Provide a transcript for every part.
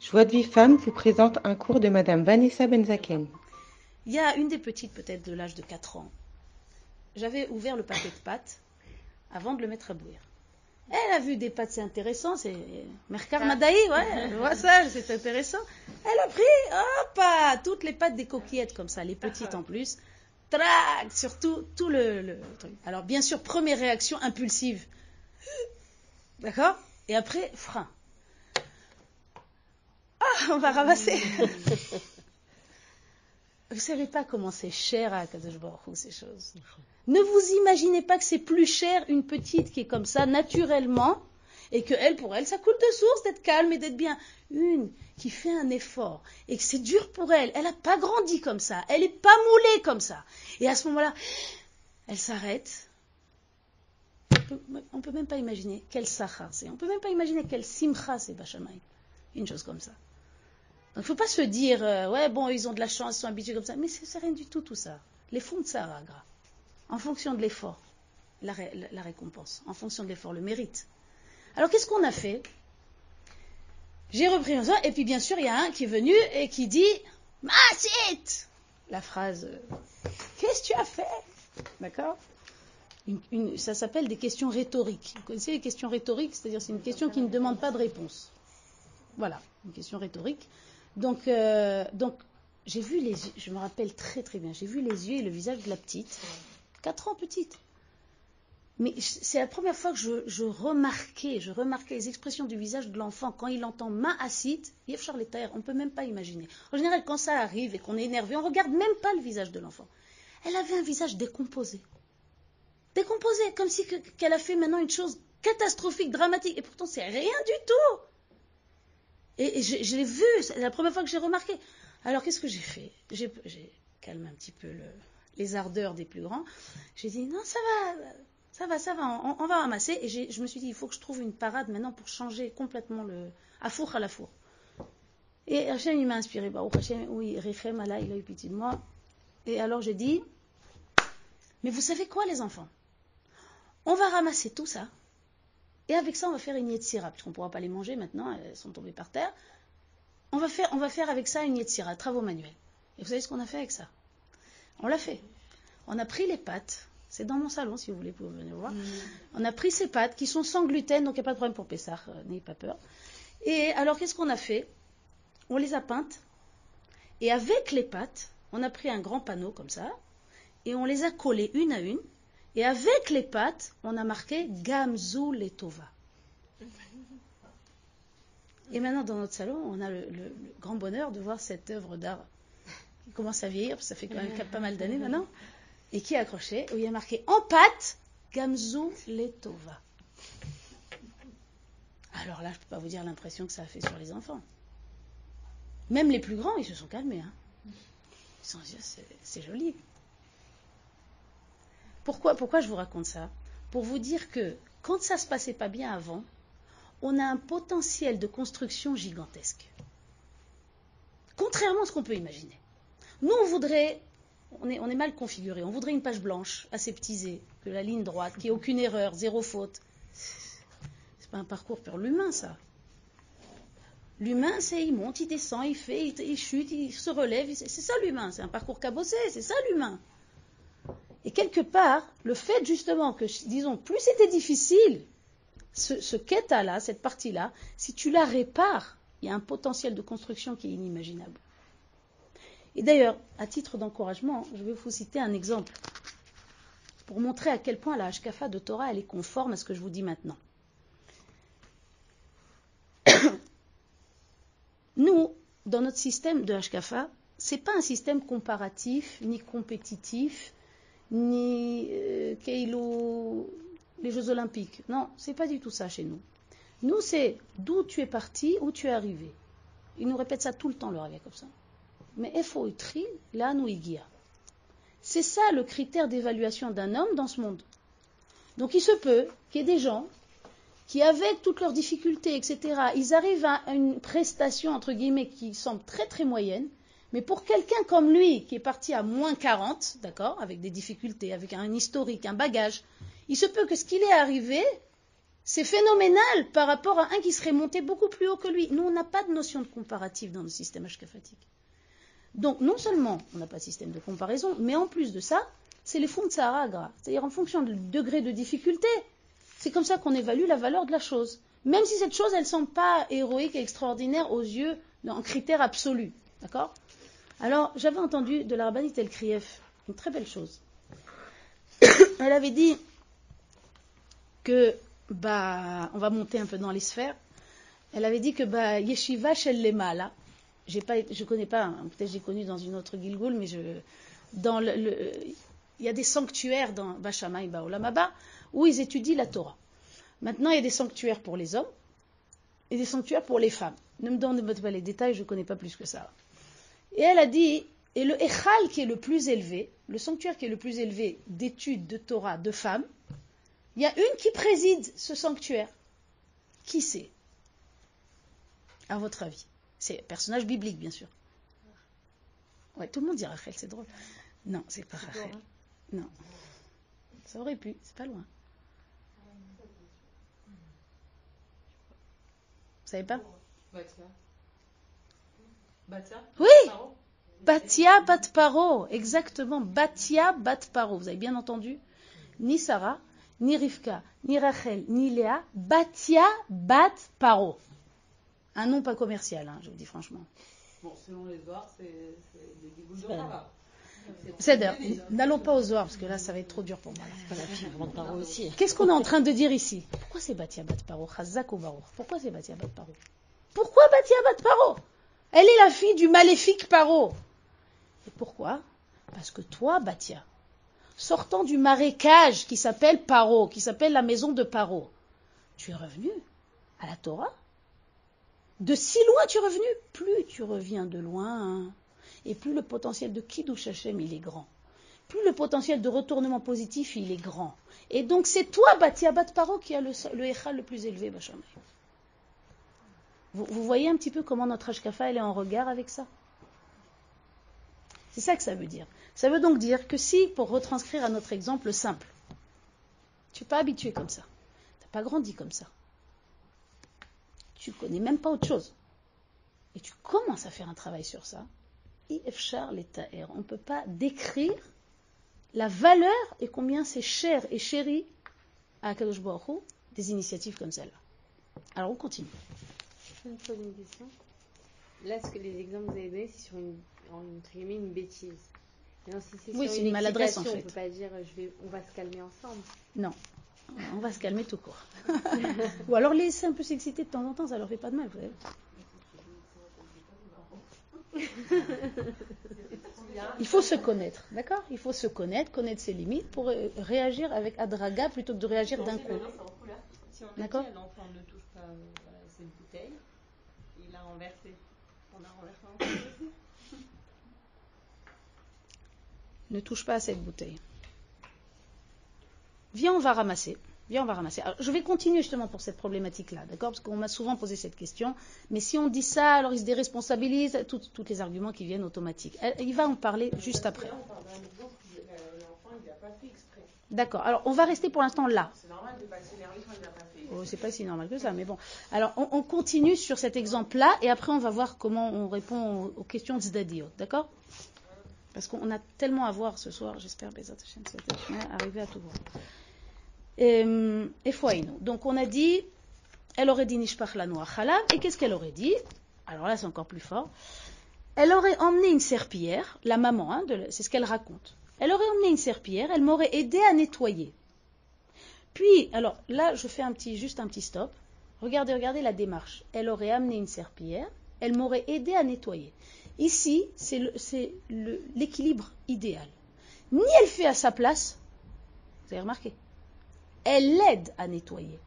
Joie de vie femme vous présente un cours de Madame Vanessa Benzaken. Il y a une des petites, peut-être de l'âge de 4 ans. J'avais ouvert le paquet de pâtes avant de le mettre à bouillir. Elle a vu des pâtes, c'est intéressant, c'est Mercar Madaï, ouais, je vois ça, c'est intéressant. Elle a pris, hop, toutes les pâtes des coquillettes comme ça, les petites en plus. Trac, surtout tout le, le truc. Alors bien sûr, première réaction impulsive. D'accord? Et après, frein. On va ramasser. Vous ne savez pas comment c'est cher à Kadosh Baruch ces choses. Ne vous imaginez pas que c'est plus cher une petite qui est comme ça, naturellement, et que elle, pour elle, ça coule de source d'être calme et d'être bien. Une qui fait un effort et que c'est dur pour elle, elle n'a pas grandi comme ça, elle n'est pas moulée comme ça. Et à ce moment-là, elle s'arrête. On ne peut même pas imaginer quel sachar c'est. On ne peut même pas imaginer quel simcha c'est, Bachamay. Une chose comme ça. Donc il ne faut pas se dire, euh, ouais, bon, ils ont de la chance, ils sont habitués comme ça. Mais c'est rien du tout, tout ça. Les fonds de Sarah, gras. En fonction de l'effort, la, récompense. En fonction de l'effort, le mérite. Alors qu'est-ce qu'on a fait? J'ai repris un et puis bien sûr, il y a un qui est venu et qui dit Masit La phrase euh, Qu'est-ce que tu as fait? D'accord? Ça s'appelle des questions rhétoriques. Vous connaissez les questions rhétoriques? C'est-à-dire, c'est une question qui ne demande pas de réponse. Voilà, une question rhétorique. Donc, euh, donc j'ai vu les yeux, je me rappelle très très bien, j'ai vu les yeux et le visage de la petite, 4 ans petite. Mais c'est la première fois que je, remarquais, je remarquais les expressions du visage de l'enfant quand il entend ma acide, Yves Charles on ne peut même pas imaginer. En général, quand ça arrive et qu'on est énervé, on ne regarde même pas le visage de l'enfant. Elle avait un visage décomposé. Décomposé, comme si qu'elle a fait maintenant une chose catastrophique, dramatique. Et pourtant, c'est rien du tout. Et, je, l'ai vu, c'est la première fois que j'ai remarqué. Alors qu'est-ce que j'ai fait? J'ai calmé un petit peu le, les ardeurs des plus grands. J'ai dit non, ça va, ça va, ça va, on, va ramasser. Et je me suis dit, il faut que je trouve une parade maintenant pour changer complètement le. à four à la four. Et Hachem, il m'a inspiré. Oui, Rechem, Allah, il a eu pitié de moi. Et alors j'ai dit, mais vous savez quoi, les enfants? On va ramasser tout ça. Et avec ça, on va faire une yetzira, puisqu'on ne pourra pas les manger maintenant, elles sont tombées par terre. On va faire, on va faire avec ça une yetzira, travaux manuels. Et vous savez ce qu'on a fait avec ça? On l'a fait. On a pris les pâtes, c'est dans mon salon si vous voulez, vous pouvez venir voir. Mmh. On a pris ces pâtes qui sont sans gluten, donc il n'y a pas de problème pour Pessar, euh, n'ayez pas peur. Et alors qu'est-ce qu'on a fait? On les a peintes. Et avec les pâtes, on a pris un grand panneau comme ça, et on les a collées une à une. Et avec les pâtes, on a marqué Gamzu Letova. Et maintenant, dans notre salon, on a le, grand bonheur de voir cette œuvre d'art qui commence à vieillir, parce que ça fait quand même pas mal d'années maintenant, et qui est accrochée, où il y a marqué en pâte Gamzu Letova. Alors là, je ne peux pas vous dire l'impression que ça a fait sur les enfants. Même les plus grands, ils se sont calmés. Hein. Ils sont c'est joli. Pourquoi, je vous raconte ça? Pour vous dire que quand ça ne se passait pas bien avant, on a un potentiel de construction gigantesque. Contrairement à ce qu'on peut imaginer. Nous, on voudrait, on est, mal configuré, on voudrait une page blanche, aseptisée, que la ligne droite, qui ait aucune erreur, zéro faute. C'est pas un parcours pour l'humain, ça. L'humain, c'est il monte, il descend, il fait, il chute, il se relève. C'est ça l'humain, c'est un parcours cabossé, c'est ça l'humain. Et quelque part, le fait justement que, disons, plus c'était difficile, ce, ce quête-là, cette partie-là, si tu la répares, il y a un potentiel de construction qui est inimaginable. Et d'ailleurs, à titre d'encouragement, je vais vous citer un exemple pour montrer à quel point la Hashkafa de Torah, elle est conforme à ce que je vous dis maintenant. Nous, dans notre système de Hashkafa, ce n'est pas un système comparatif ni compétitif, ni euh, les Jeux Olympiques. Non, c'est pas du tout ça chez nous. Nous, c'est d'où tu es parti, où tu es arrivé. Ils nous répètent ça tout le temps, le Rav comme ça. Mais Efoitri, là, nous C'est ça le critère d'évaluation d'un homme dans ce monde. Donc il se peut qu'il y ait des gens qui, avec toutes leurs difficultés, etc., ils arrivent à une prestation, entre guillemets, qui semble très très moyenne, mais pour quelqu'un comme lui, qui est parti à moins 40, d'accord, avec des difficultés, avec un historique, un bagage, il se peut que ce qu'il est arrivé, C'est phénoménal par rapport à un qui serait monté beaucoup plus haut que lui. Nous, on n'a pas de notion de comparatif dans le système ashkafatique. Donc, non seulement on n'a pas de système de comparaison, mais en plus de ça, c'est les fonds de Sahara C'est-à-dire en fonction du degré de difficulté. C'est comme ça qu'on évalue la valeur de la chose. Même si cette chose, elle ne semble pas héroïque et extraordinaire aux yeux, en critère absolu. D'accord? Alors, j'avais entendu de la rabbinite El une très belle chose. Elle avait dit que bah, on va monter un peu dans les sphères. Elle avait dit que bah, Yeshiva Shel Lema, là, j'ai pas, je connais pas, hein, peut-être j'ai connu dans une autre Gilgul, mais il y a des sanctuaires dans Bashamaï Baolamaba où ils étudient la Torah. Maintenant, il y a des sanctuaires pour les hommes et des sanctuaires pour les femmes. Ne me donnez pas les détails, je ne connais pas plus que ça. Et elle a dit, et le Echal qui est le plus élevé, le sanctuaire qui est le plus élevé d'études de Torah de femmes, il y a une qui préside ce sanctuaire. Qui c'est? À votre avis C'est un personnage biblique, bien sûr. Ouais, tout le monde dit Rachel, c'est drôle. Non, c'est pas Rachel. Non. Ça aurait pu, c'est pas loin. Vous savez pas? Batia Oui. Batia Batparo, exactement. Batia Batparo. Vous avez bien entendu. Ni Sarah, ni Rivka, ni Rachel, ni Léa, Batia Bat Paro. Un nom pas commercial, hein, je vous dis franchement. Bon, selon les c'est des c'est n'allons pas aux oirs, parce que là, ça va être trop dur pour moi. Qu'est-ce qu'on est en train de dire ici? Pourquoi c'est Batia Bat Paro? Pourquoi c'est Batia Bat Paro? Pourquoi Batia Bat Paro? Elle est la fille du maléfique Paro. Et pourquoi? Parce que toi, Batia, sortant du marécage qui s'appelle Paro, qui s'appelle la maison de Paro, tu es revenu à la Torah? De si loin tu es revenu Plus tu reviens de loin, et plus le potentiel de Kiddush Hashem il est grand. Plus le potentiel de retournement positif il est grand. Et donc c'est toi, Batia Bat Paro, qui a le, le le plus élevé, Vous, voyez un petit peu comment notre Ashkafa est en regard avec ça? C'est ça que ça veut dire. Ça veut donc dire que si, pour retranscrire à notre exemple simple, tu n'es pas habitué comme ça, tu n'as pas grandi comme ça, tu ne connais même pas autre chose, et tu commences à faire un travail sur ça, on ne peut pas décrire la valeur et combien c'est cher et chéri à Kadosh Baruch des initiatives comme celle-là. Alors on continue. Je vais poser une question. Là, ce que les exemples que vous avez donnés, c'est sur une, une bêtise oui, c'est une, maladresse en fait. On ne peut pas dire je vais, on va se calmer ensemble. Non, on va se calmer tout court. Ou alors laisser un peu s'exciter de temps en temps, ça leur fait pas de mal, vous savez. Il faut se connaître, d'accord? Il faut se connaître, connaître ses limites pour euh, réagir avec adraga plutôt que de réagir d'un coup. D'accord? L'enfant ne touche pas euh, cette bouteille, il a renversé. On a renversé ne touche pas à cette bouteille. Viens, on va ramasser. Viens, on va ramasser. je vais continuer justement pour cette problématique-là, d'accord? Parce qu'on m'a souvent posé cette question. Mais si on dit ça, alors il se déresponsabilise, tous les arguments qui viennent automatiques. Il va en parler juste après. D'accord. Alors, on va rester pour l'instant là. C'est normal de pas oh, c'est pas si normal que ça, mais bon. Alors, on, continue sur cet exemple-là, et après, on va voir comment on répond aux, aux questions d'Idadio. D'accord? Parce qu'on a tellement à voir ce soir, j'espère, arriver à tout voir. Et Fouaïnou. Donc on a dit, elle aurait dit Nishpach la Khalab, et qu'est-ce qu'elle aurait dit? Alors là, c'est encore plus fort. Elle aurait emmené une serpillière, la maman, hein, c'est ce qu'elle raconte. Elle aurait emmené une serpillière, elle m'aurait aidé à nettoyer. Puis, alors là, je fais juste un petit stop. Regardez, regardez la démarche. Elle aurait amené une serpillière, elle m'aurait aidé à nettoyer. Ici, c'est l'équilibre idéal. Ni elle fait à sa place, vous avez remarqué, elle l'aide à nettoyer.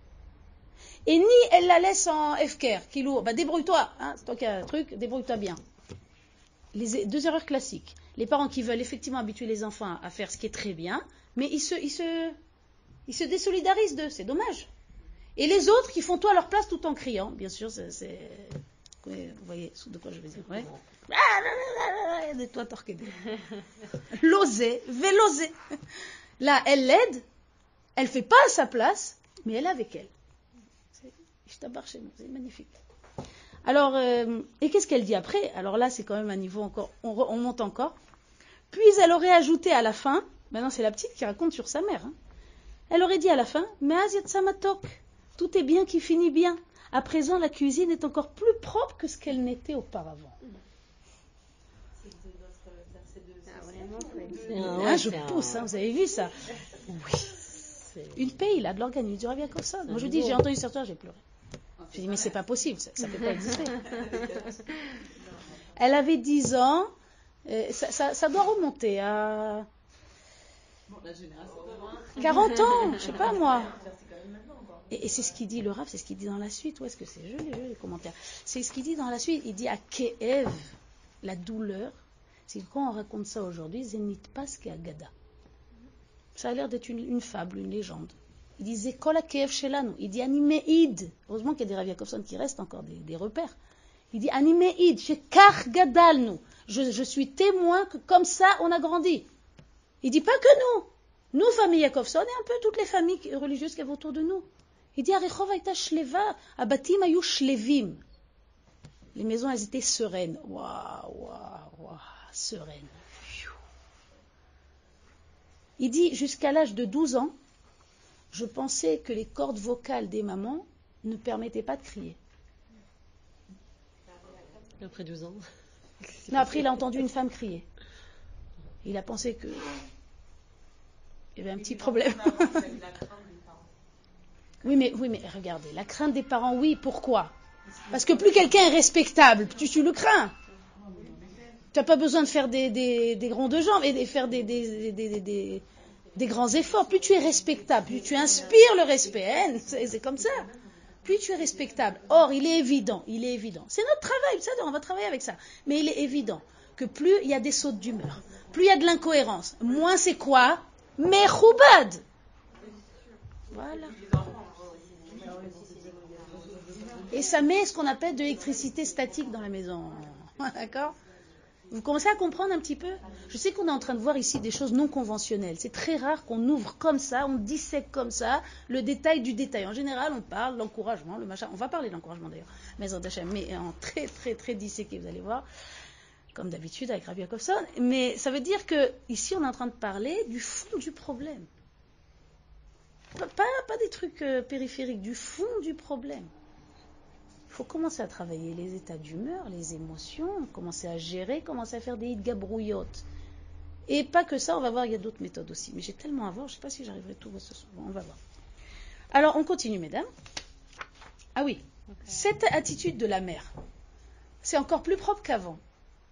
Et ni elle la laisse en FKR, qui lourd, bah débrouille-toi, hein, c'est toi qui as un truc, débrouille-toi bien. Les deux erreurs classiques. Les parents qui veulent effectivement habituer les enfants à faire ce qui est très bien, mais ils se, ils se désolidarisent d'eux, c'est dommage. Et les autres qui font tout à leur place tout en criant, bien sûr, c'est vous voyez de quoi je veux dire. Ouais. De toi, L'oser, l'oser. Là, elle l'aide, elle fait pas à sa place, mais elle est avec elle. Ishtabar chez nous, c'est magnifique. Alors, euh, et qu'est-ce qu'elle dit après? Alors là, c'est quand même un niveau encore, on, re- on monte encore. Puis elle aurait ajouté à la fin, maintenant c'est la petite qui raconte sur sa mère, hein. Elle aurait dit à la fin, mais Samatok, tout est bien qui finit bien. À présent, la cuisine est encore plus propre que ce qu'elle n'était auparavant. Ah, Là, ouais, je pousse, hein, vous avez vu ça c'est- Une paix, il a de l'organisme du Yakovson. Moi, je dis, nouveau. j'ai entendu cette histoire, j'ai pleuré. J'ai dit, mais c'est pas possible, ça ne peut pas exister. Elle avait 10 ans, euh, ça, ça- ça doit remonter à la génération de 40 ans, je sais pas moi. Et, et c'est ce qu'il dit, le Rav, c'est ce qu'il dit dans la suite. Où est-ce que c'est? Je l'ai, les commentaires. C'est ce qu'il dit dans la suite. Il dit à Keev, la douleur, c'est que quand on raconte ça aujourd'hui, Zénith pas ce qu'est Agada. Ça a l'air d'être une, une fable, une légende. Il dit Zekola Keev Shelanu. Il dit Animeid. Heureusement qu'il y a des Rav qui restent encore, des, des repères. Il dit Animeid, Shekar Gadalnu. Je, je suis témoin que comme ça on a grandi. Il dit pas que nous. Nous, famille Yakovson, et un peu toutes les familles religieuses qui avaient autour de nous. Il dit Arechov aïta shleva, abatim ayu shlevim. Les maisons, elles étaient sereines. Waouh, waouh, waouh, sereines. Il dit jusqu'à l'âge de 12 ans, je pensais que les cordes vocales des mamans ne permettaient pas de crier. Après 12 ans. Non, après, il a entendu une femme crier. Il a pensé que. Il y avait un petit problème. Oui, mais, oui, mais regardez, la crainte des parents, oui, pourquoi? Parce que plus quelqu'un est respectable, plus tu le crains. Tu n'as pas besoin de faire des, des, de jambes et de faire des, des, des, des- des- des grands efforts. Plus tu es respectable, plus tu inspires le respect. hein, c'est c'est comme ça. Plus tu es respectable. Or, il est évident, il est évident. C'est notre travail, ça, on va travailler avec ça. Mais il est évident plus il y a des sautes d'humeur, plus il y a de l'incohérence, moins c'est quoi? Mechoubad. Voilà. Et ça met ce qu'on appelle de l'électricité statique dans la maison. D'accord? Vous commencez à comprendre un petit peu? Je sais qu'on est en train de voir ici des choses non conventionnelles. C'est très rare qu'on ouvre comme ça, on dissèque comme ça le détail du détail. En général, on parle de l'encouragement, le machin. On va parler de l'encouragement d'ailleurs, mais en très très très disséqué, vous allez voir, comme d'habitude avec Rabbi Yakovson. Mais ça veut dire que ici, on est en train de parler du fond du problème. Pas, pas, pas des trucs euh, périphériques, du fond du problème. Il faut commencer à travailler les états d'humeur, les émotions, commencer à gérer, commencer à faire des gabrouillottes. Et pas que ça, on va voir, il y a d'autres méthodes aussi. Mais j'ai tellement à voir, je ne sais pas si j'arriverai tout ce soir. Bon, on va voir. Alors, on continue, mesdames. Ah oui, cette attitude de la mère, c'est encore plus propre qu'avant.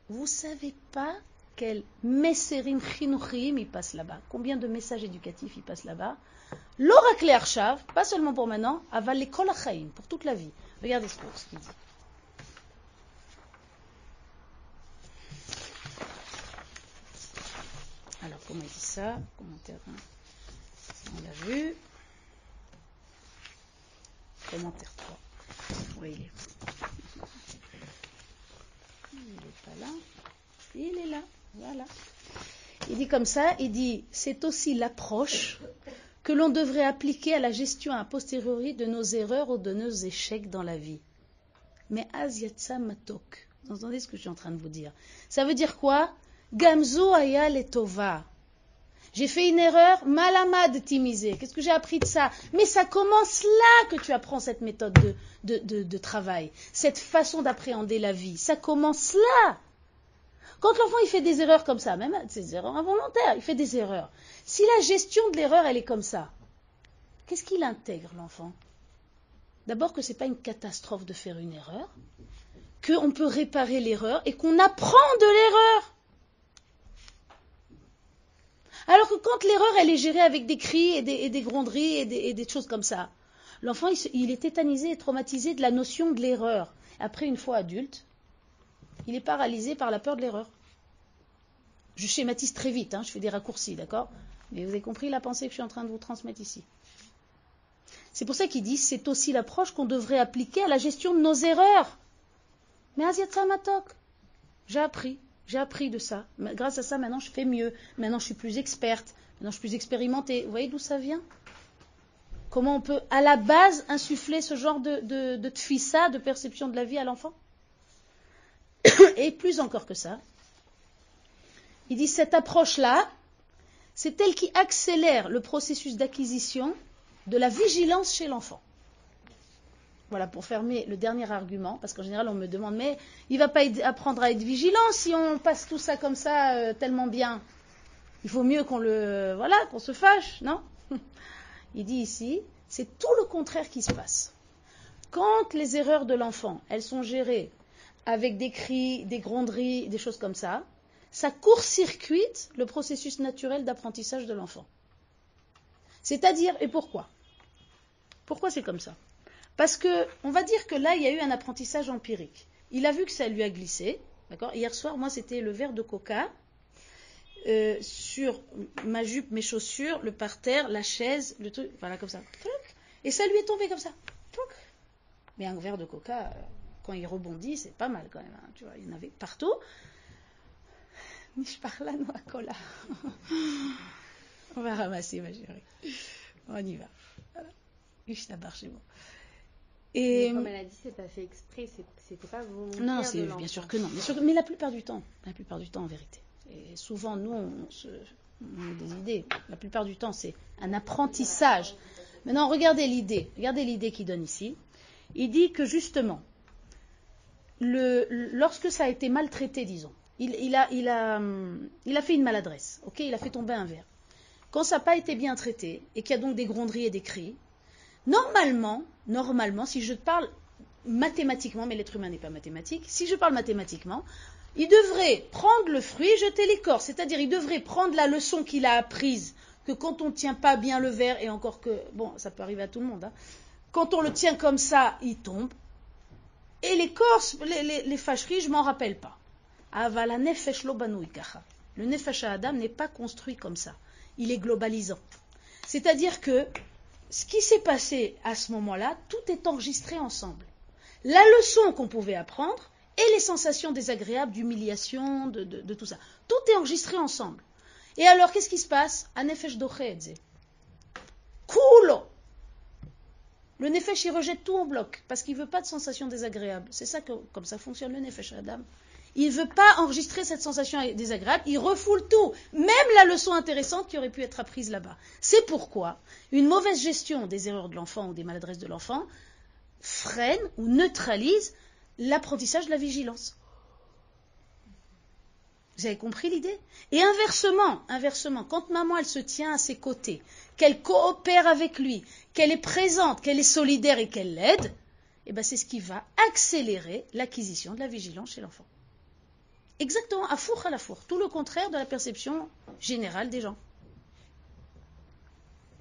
Vous savez pas quel messerim chinuchim il passe là-bas. Combien de messages éducatifs il passe là-bas L'oracle Arshav, pas seulement pour maintenant, aval kolachaim, pour toute la vie. Regardez ce qu'il dit. Alors, comment il dit ça? Commentaire 1. On l'a vu. Commentaire 3. Oui, il. Il n'est là. Il est là. Voilà. Il dit comme ça, il dit, c'est aussi l'approche que l'on devrait appliquer à la gestion a posteriori de nos erreurs ou de nos échecs dans la vie. Mais Aziatsa Matok, vous entendez ce que je suis en train de vous dire Ça veut dire quoi? Gamzo Aya Letova. J'ai fait une erreur, malamad timisé. Qu'est-ce que j'ai appris de ça Mais ça commence là que tu apprends cette méthode de, travail, cette façon d'appréhender la vie. Ça commence là. Quand l'enfant il fait des erreurs comme ça, même des erreurs involontaires, il fait des erreurs. Si la gestion de l'erreur elle est comme ça, qu'est-ce qu'il intègre l'enfant? D'abord que ce n'est pas une catastrophe de faire une erreur, qu'on peut réparer l'erreur et qu'on apprend de l'erreur. Alors que quand l'erreur elle est gérée avec des cris et des, gronderies et des, choses comme ça, l'enfant il, est tétanisé et traumatisé de la notion de l'erreur. Après, une fois adulte, il est paralysé par la peur de l'erreur. Je schématise très vite, hein, je fais des raccourcis, d'accord? Mais vous avez compris la pensée que je suis en train de vous transmettre ici. C'est pour ça qu'il dit c'est aussi l'approche qu'on devrait appliquer à la gestion de nos erreurs. Mais Asiat Matok, j'ai appris, j'ai appris de ça. Grâce à ça, maintenant je fais mieux. Maintenant je suis plus experte. Maintenant je suis plus expérimentée. Vous voyez d'où ça vient? Comment on peut, à la base, insuffler ce genre de, de, de tfissa, de perception de la vie à l'enfant? Et plus encore que ça, il dit cette approche-là, c'est elle qui accélère le processus d'acquisition de la vigilance chez l'enfant. Voilà, pour fermer le dernier argument, parce qu'en général, on me demande, mais il ne va pas apprendre à être vigilant si on passe tout ça comme ça euh, tellement bien. Il faut mieux qu'on le, voilà, qu'on se fâche, non? Il dit ici, c'est tout le contraire qui se passe. Quand les erreurs de l'enfant, elles sont gérées avec des cris, des gronderies, des choses comme ça, ça court-circuite le processus naturel d'apprentissage de l'enfant. C'est-à-dire, et pourquoi? Pourquoi c'est comme ça? Parce que, on va dire que là, il y a eu un apprentissage empirique. Il a vu que ça lui a glissé. D'accord? Hier soir, moi, c'était le verre de coca euh, sur ma jupe, mes chaussures, le parterre, la chaise, le truc, voilà, comme ça. Et ça lui est tombé comme ça. Mais un verre de coca, euh, quand il rebondit, c'est pas mal quand même. Hein, tu vois, il y en avait partout. On va ramasser, ma chérie. On y va. Chez moi. Et comme elle a dit, c'est pas fait exprès, c'était pas volontaire. Non, c'est bien sûr que non. Sûr mais la plupart du temps, la plupart du temps en vérité. Et souvent, nous, on, se, on a des idées. La plupart du temps, c'est un apprentissage. Maintenant, regardez l'idée. Regardez l'idée qu'il donne ici. Il dit que justement, le, lorsque ça a été maltraité, disons, il, a, il, a, il a fait une maladresse, ok? Il a fait tomber un verre. Quand ça n'a pas été bien traité et qu'il y a donc des gronderies et des cris, normalement, normalement, si je parle mathématiquement, mais l'être humain n'est pas mathématique, si je parle mathématiquement, il devrait prendre le fruit et jeter l'écorce. C'est-à-dire, il devrait prendre la leçon qu'il a apprise, que quand on ne tient pas bien le verre, et encore que, bon, ça peut arriver à tout le monde, hein, quand on le tient comme ça, il tombe. Et l'écorce, les, les, les fâcheries, je m'en rappelle pas. Le nefesh Adam n'est pas construit comme ça. Il est globalisant. C'est-à-dire que ce qui s'est passé à ce moment-là, tout est enregistré ensemble. La leçon qu'on pouvait apprendre et les sensations désagréables d'humiliation, de, tout ça. Tout est enregistré ensemble. Et alors, qu'est-ce qui se passe? Un nefesh dochedze. Kulo. Le nefesh, il rejette tout en bloc parce qu'il ne veut pas de sensations désagréables. C'est ça que, comme ça fonctionne le nefesh Adam. Il ne veut pas enregistrer cette sensation désagréable, il refoule tout, même la leçon intéressante qui aurait pu être apprise là-bas. C'est pourquoi une mauvaise gestion des erreurs de l'enfant ou des maladresses de l'enfant freine ou neutralise l'apprentissage de la vigilance. Vous avez compris l'idée? Et inversement, inversement, quand maman se tient à ses côtés, qu'elle coopère avec lui, qu'elle est présente, qu'elle est solidaire et qu'elle l'aide, eh ben c'est ce qui va accélérer l'acquisition de la vigilance chez l'enfant. Exactement, à four à la four. Tout le contraire de la perception générale des gens.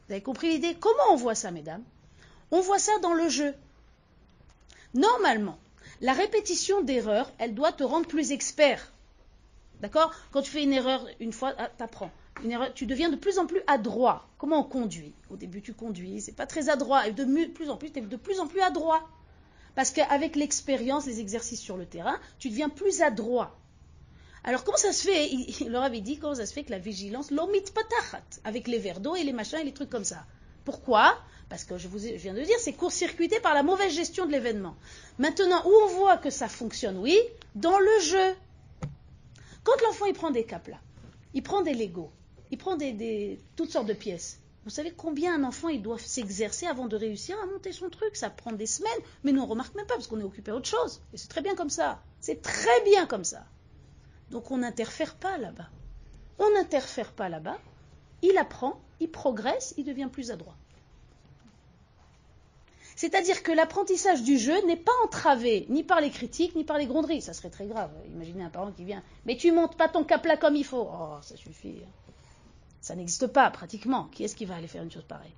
Vous avez compris l'idée? Comment on voit ça, mesdames? On voit ça dans le jeu. Normalement, la répétition d'erreurs, elle doit te rendre plus expert. D'accord? Quand tu fais une erreur une fois, ah, tu apprends. Une erreur, tu deviens de plus en plus adroit. Comment on conduit? Au début, tu conduis, c'est pas très adroit. Et de plus en plus, tu es de plus en plus adroit. Parce qu'avec l'expérience, les exercices sur le terrain, tu deviens plus adroit. Alors comment ça se fait Il leur avait dit comment ça se fait que la vigilance, l'omit patachat, avec les verres d'eau et les machins et les trucs comme ça. Pourquoi? Parce que je viens de dire, c'est court-circuité par la mauvaise gestion de l'événement. Maintenant, où on voit que ça fonctionne, oui, dans le jeu. Quand l'enfant il prend des là, il prend des Legos, il prend des, toutes sortes de pièces. Vous savez combien un enfant il doit s'exercer avant de réussir à monter son truc? Ça prend des semaines, mais nous on remarque même pas parce qu'on est occupé à autre chose. Et c'est très bien comme ça. C'est très bien comme ça. Donc on n'interfère pas là-bas. On n'interfère pas là-bas. Il apprend, il progresse, il devient plus adroit. C'est-à-dire que l'apprentissage du jeu n'est pas entravé ni par les critiques ni par les gronderies. Ça serait très grave. Imaginez un parent qui vient. Mais tu montes pas ton cap là comme il faut. Oh, ça suffit. Ça n'existe pas pratiquement. Qui est-ce qui va aller faire une chose pareille?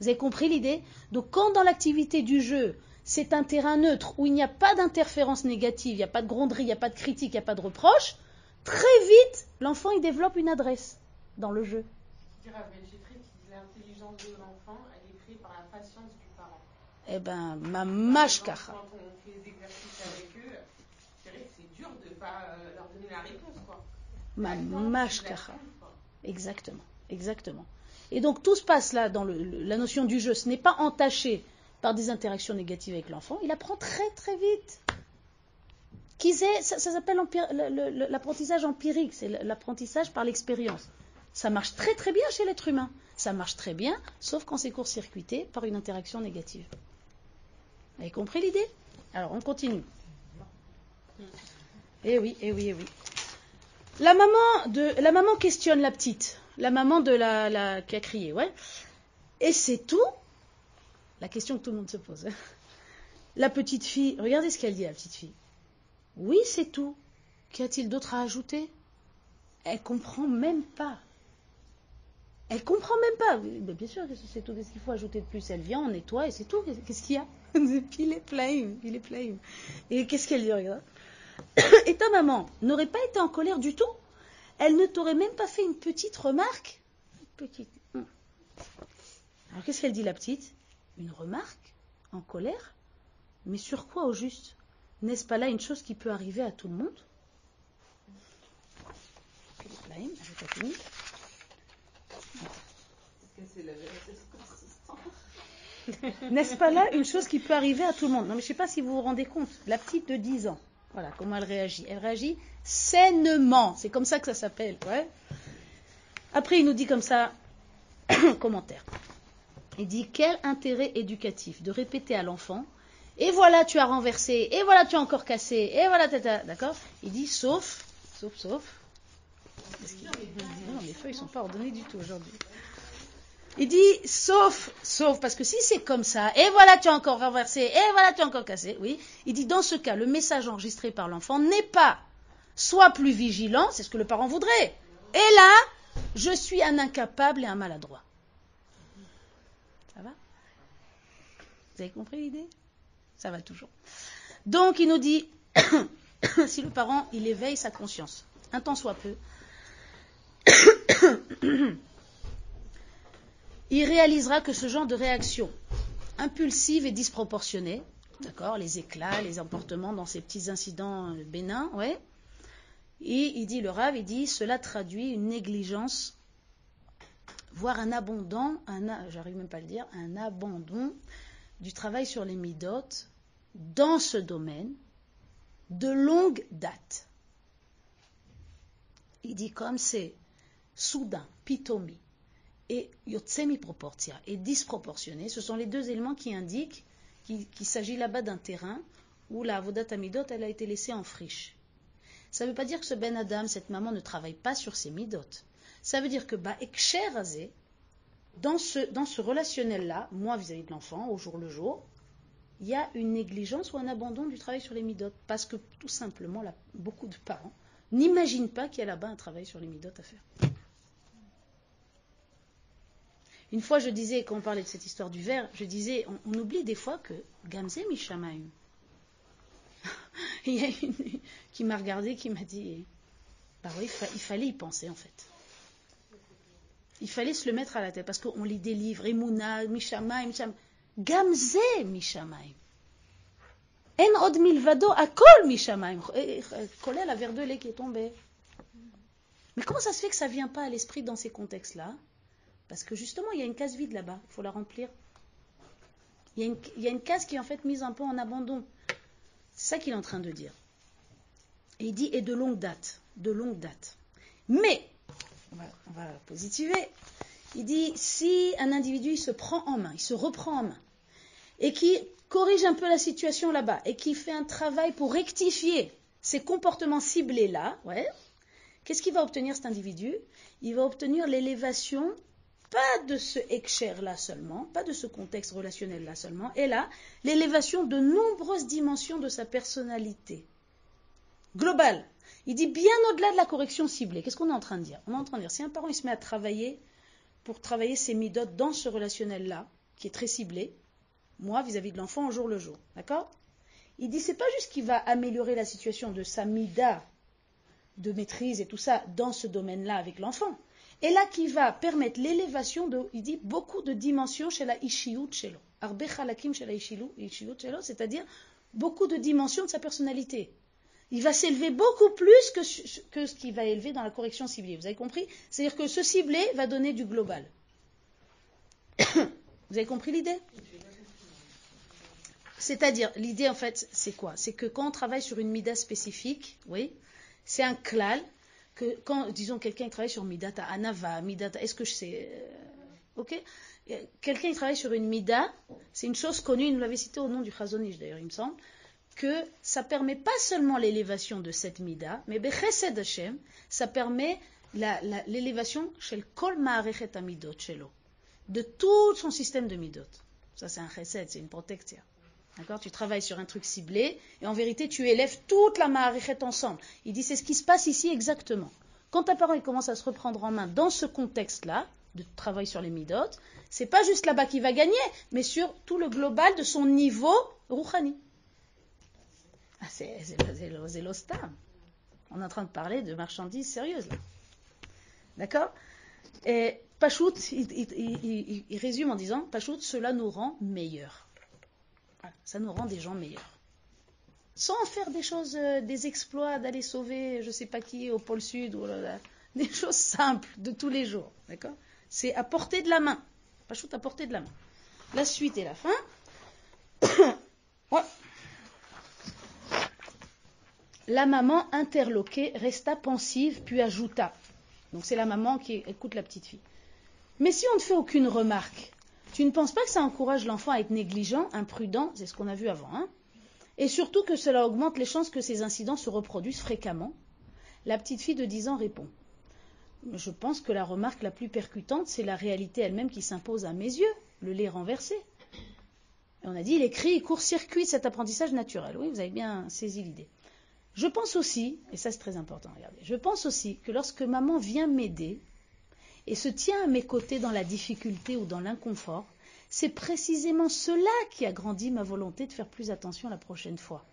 Vous avez compris l'idée? Donc quand dans l'activité du jeu, c'est un terrain neutre où il n'y a pas d'interférence négative, il n'y a pas de gronderie, il n'y a pas de critique, il n'y a pas de reproche, très vite, l'enfant il développe une adresse dans le jeu. L'intelligence de l'enfant, elle est prise par la patience du parent. Eh ben, ma mashkacha. Quand on fait des exercices avec eux, c'est dur de ne pas euh, leur donner la réponse. Quoi. Ma mashkacha. Exactement, exactement. Et donc tout se passe là dans le- la notion du jeu. Ce n'est pas entaché par des interactions négatives avec l'enfant. Il apprend très très vite. Ça, s'appelle l'apprentissage empirique, c'est l'apprentissage par l'expérience. Ça marche très très bien chez l'être humain. Ça marche très bien, sauf quand c'est court-circuité par une interaction négative. Vous avez compris l'idée? Alors on continue. Eh oui, eh oui, eh oui. La maman, questionne la petite, la maman de qui a crié, ouais. Et c'est tout La question que tout le monde se pose. La petite fille, regardez ce qu'elle dit, la petite fille. Oui, c'est tout. Qu'y a-t-il d'autre à ajouter? Elle comprend même pas. Elle comprend même pas. Bien sûr que c'est tout. Qu'est-ce qu'il faut ajouter de plus? Elle vient, on nettoie et c'est tout. Qu'est-ce qu'il y a? Il est plein, il. Et qu'est-ce qu'elle dit Regarde? Et ta maman n'aurait pas été en colère du tout? Elle ne t'aurait même pas fait une petite remarque? Petite. hum. Alors qu'est-ce qu'elle dit la petite? Une remarque En colère Mais sur quoi au juste? N'est-ce pas là une chose qui peut arriver à tout le monde? N'est-ce pas là une chose qui peut arriver à tout le monde? Non, mais je ne sais pas si vous vous rendez compte. La petite de 10 ans, voilà comment elle réagit. Elle réagit sainement. C'est comme ça que ça s'appelle. Ouais. Après, il nous dit comme ça, commentaire. Il dit quel intérêt éducatif de répéter à l'enfant et voilà tu as renversé et voilà tu as encore cassé et voilà tata d'accord? Il dit sauf sauf sauf non les feuilles sont pas ordonnées du tout aujourd'hui. Il dit sauf sauf parce que si c'est comme ça et voilà tu as encore renversé et voilà tu as encore cassé oui. Il dit dans ce cas le message enregistré par l'enfant n'est pas soit plus vigilant c'est ce que le parent voudrait. Et là je suis un incapable et un maladroit ça va Vous avez compris l'idée? Ça va toujours. Donc il nous dit, si le parent, il éveille sa conscience, un temps soit peu, il réalisera que ce genre de réaction impulsive et disproportionnée, d'accord, les éclats, les emportements dans ces petits incidents euh, bénins, ouais, et il dit, le rave, il dit, cela traduit une négligence voire un abondant, j'arrive même pas à le dire, un abandon du travail sur les midotes dans ce domaine de longue date. Il dit comme c'est soudain, pitomi et yotsemi proportia et disproportionné, ce sont les deux éléments qui indiquent qu'il s'agit là-bas d'un terrain où la avodat amidot a été laissée en friche. Ça ne veut pas dire que ce Ben Adam, cette maman, ne travaille pas sur ses midotes. Ça veut dire que bah, dans ce, dans ce relationnel-là, moi vis-à-vis de l'enfant, au jour le jour, il y a une négligence ou un abandon du travail sur les midotes. Parce que tout simplement, beaucoup de parents n'imaginent pas qu'il y a là-bas un travail sur les midotes à faire. Une fois, je disais, quand on parlait de cette histoire du verre, je disais, on, oublie des fois que Gamze Mishamaim. il y a une qui m'a regardé, qui m'a dit, bah oui, il fallait y penser en fait. Il fallait se le mettre à la tête parce qu'on lit des livres, Emouna, Mishamaim, Mishamaim. Gamze Mishamaim. En od milvado akol Mishamaim. Collé la verre de lait qui est tombé. Mais comment ça se fait que ça ne vient pas à l'esprit dans ces contextes-là? Parce que justement, il y a une case vide là-bas, il faut la remplir. Il y, a une, il y a une case qui est en fait mise un peu en abandon. C'est ça qu'il est en train de dire. Et il dit, et de longue date. De longue date. Mais, on va, positiver, il dit, si un individu se prend en main, il se reprend en main, et qui corrige un peu la situation là-bas, et qui fait un travail pour rectifier ces comportements ciblés là, ouais, qu'est-ce qu'il va obtenir cet individu? Il va obtenir l'élévation, pas de ce ekcher là seulement, pas de ce contexte relationnel là seulement, et là, l'élévation de nombreuses dimensions de sa personnalité. Globale. Il dit bien au-delà de la correction ciblée. Qu'est-ce qu'on est en train de dire? On est en train de dire, si un parent il se met à travailler pour travailler ses midotes dans ce relationnel-là, qui est très ciblé, moi vis-à-vis de l'enfant au jour le jour, d'accord? Il dit, c'est pas juste qu'il va améliorer la situation de sa mida de maîtrise et tout ça dans ce domaine-là avec l'enfant. Et là, qui va permettre l'élévation de, il dit, beaucoup de dimensions chez la ishiyut shelo. Chez la ishiyut shelo, c'est-à-dire beaucoup de dimensions de sa personnalité. Il va s'élever beaucoup plus que, ce- qu'il va élever dans la correction ciblée. Vous avez compris? C'est-à-dire que ce ciblé va donner du global. Vous avez compris l'idée? C'est-à-dire, l'idée en fait, c'est quoi? C'est que quand on travaille sur une mida spécifique, oui, c'est un klal, que quand, disons, quelqu'un travaille sur midata anava, midata, est-ce que je sais euh, Ok? Quelqu'un qui travaille sur une mida, c'est une chose connue, nous l'avez cité au nom du Chazonish d'ailleurs, il me semble, que ça permet pas seulement l'élévation de cette mida, mais Bechesed Hashem, ça permet l'élévation chez le Kol Ma'arechet Amidot, chez de tout son système de midot. Ça, c'est un chesed, c'est une protection. D'accord? Tu travailles sur un truc ciblé, et en vérité, tu élèves toute la ma'arichet ensemble. Il dit, c'est ce qui se passe ici exactement. Quand ta parole commence à se reprendre en main dans ce contexte-là, de travail sur les midot, c'est pas juste là-bas qu'il va gagner, mais sur tout le global de son niveau rouhani. Ah, c'est l'ostam. On est en train de parler de marchandises sérieuses. D'accord? Et Pachout, il, résume en disant Pachout, cela nous rend meilleurs. ça nous rend des gens meilleurs. Sans faire des choses, euh, des exploits, d'aller sauver je ne sais pas qui au pôle sud, ou des choses simples de tous les jours. D'accord? C'est à portée de la main. Pachout à portée de la main. La suite et la fin. La maman interloquée resta pensive, puis ajouta. Donc c'est la maman qui écoute la petite fille. Mais si on ne fait aucune remarque, tu ne penses pas que ça encourage l'enfant à être négligent, imprudent, c'est ce qu'on a vu avant, hein et surtout que cela augmente les chances que ces incidents se reproduisent fréquemment La petite fille de 10 ans répond Je pense que la remarque la plus percutante, c'est la réalité elle-même qui s'impose à mes yeux, le lait renversé. On a dit il écrit, il court-circuit cet apprentissage naturel. Oui, vous avez bien saisi l'idée. Je pense aussi, et ça c'est très important, regardez, je pense aussi que lorsque maman vient m'aider, et se tient à mes côtés dans la difficulté ou dans l'inconfort, c'est précisément cela qui a grandi ma volonté de faire plus attention la prochaine fois.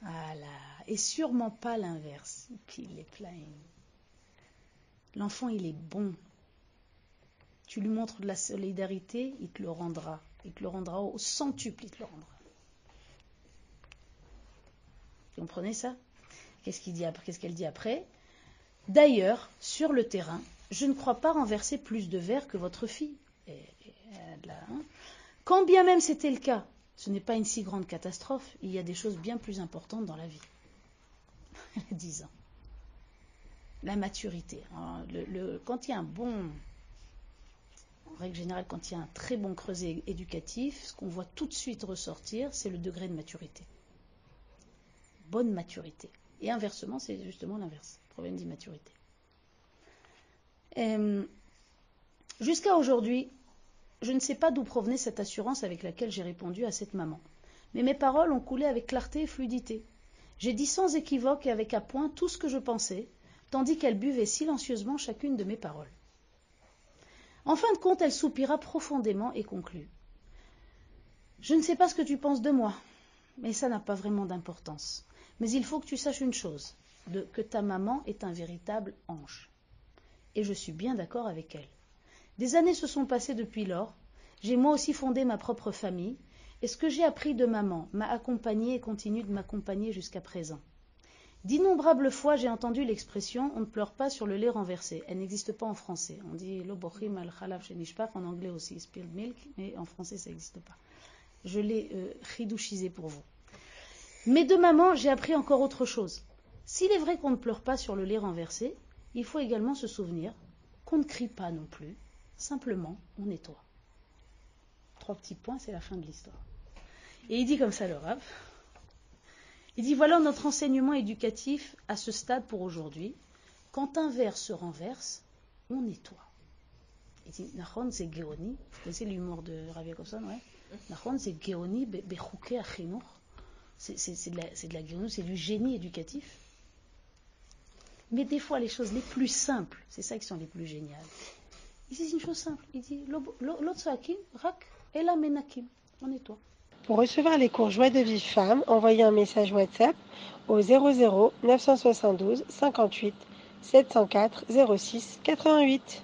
Voilà. Et sûrement pas l'inverse. Puis est. L'enfant, il est bon. Tu lui montres de la solidarité, il te le rendra. Il te le rendra au centuple, il te le rendra. Vous comprenez ça? Qu'est-ce qu'il dit Qu'est-ce qu'elle dit après? D'ailleurs, sur le terrain, je ne crois pas renverser plus de verre que votre fille. Hein. Quand bien même c'était le cas, ce n'est pas une si grande catastrophe, il y a des choses bien plus importantes dans la vie. 10 ans. La maturité. quand il y a un bon, en règle générale, quand il y a un très bon creuset éducatif, ce qu'on voit tout de suite ressortir, c'est le degré de maturité. Bonne maturité. Et inversement, c'est justement l'inverse. Problème d'immaturité. Euh, jusqu'à aujourd'hui, je ne sais pas d'où provenait cette assurance avec laquelle j'ai répondu à cette maman. Mais mes paroles ont coulé avec clarté et fluidité. J'ai dit sans équivoque et avec appoint tout ce que je pensais, tandis qu'elle buvait silencieusement chacune de mes paroles. En fin de compte, elle soupira profondément et conclut. Je ne sais pas ce que tu penses de moi, mais ça n'a pas vraiment d'importance. Mais il faut que tu saches une chose, que ta maman est un véritable ange et je suis bien d'accord avec elle. Des années se sont passées depuis lors, j'ai moi aussi fondé ma propre famille, et ce que j'ai appris de maman m'a accompagné et continue de m'accompagner jusqu'à présent. D'innombrables fois, j'ai entendu l'expression on ne pleure pas sur le lait renversé. Elle n'existe pas en français. On dit bochim al khalaf shenishpach en anglais aussi, spilled milk, mais en français ça n'existe pas. Je l'ai euh, pour vous. Mais de maman, j'ai appris encore autre chose. S'il est vrai qu'on ne pleure pas sur le lait renversé, il faut également se souvenir qu'on ne crie pas non plus, simplement on nettoie. Trois petits points, c'est la fin de l'histoire. Et il dit comme ça le Rav. Il dit voilà notre enseignement éducatif à ce stade pour aujourd'hui. Quand un verre se renverse, on nettoie. Il dit Nachon c'est Géoni. Vous connaissez l'humour de Rav Yakovson, ouais Nachon c'est Géoni bechouke achinour. C'est de la, de c'est du génie éducatif. Mais des fois, les choses les plus simples, c'est ça qui sont les plus géniales. Ici, c'est une chose simple. Il dit rak, menakim. On nettoie. Pour recevoir les cours Joie de vie femme, envoyez un message WhatsApp au 00 972 58 704 06 88.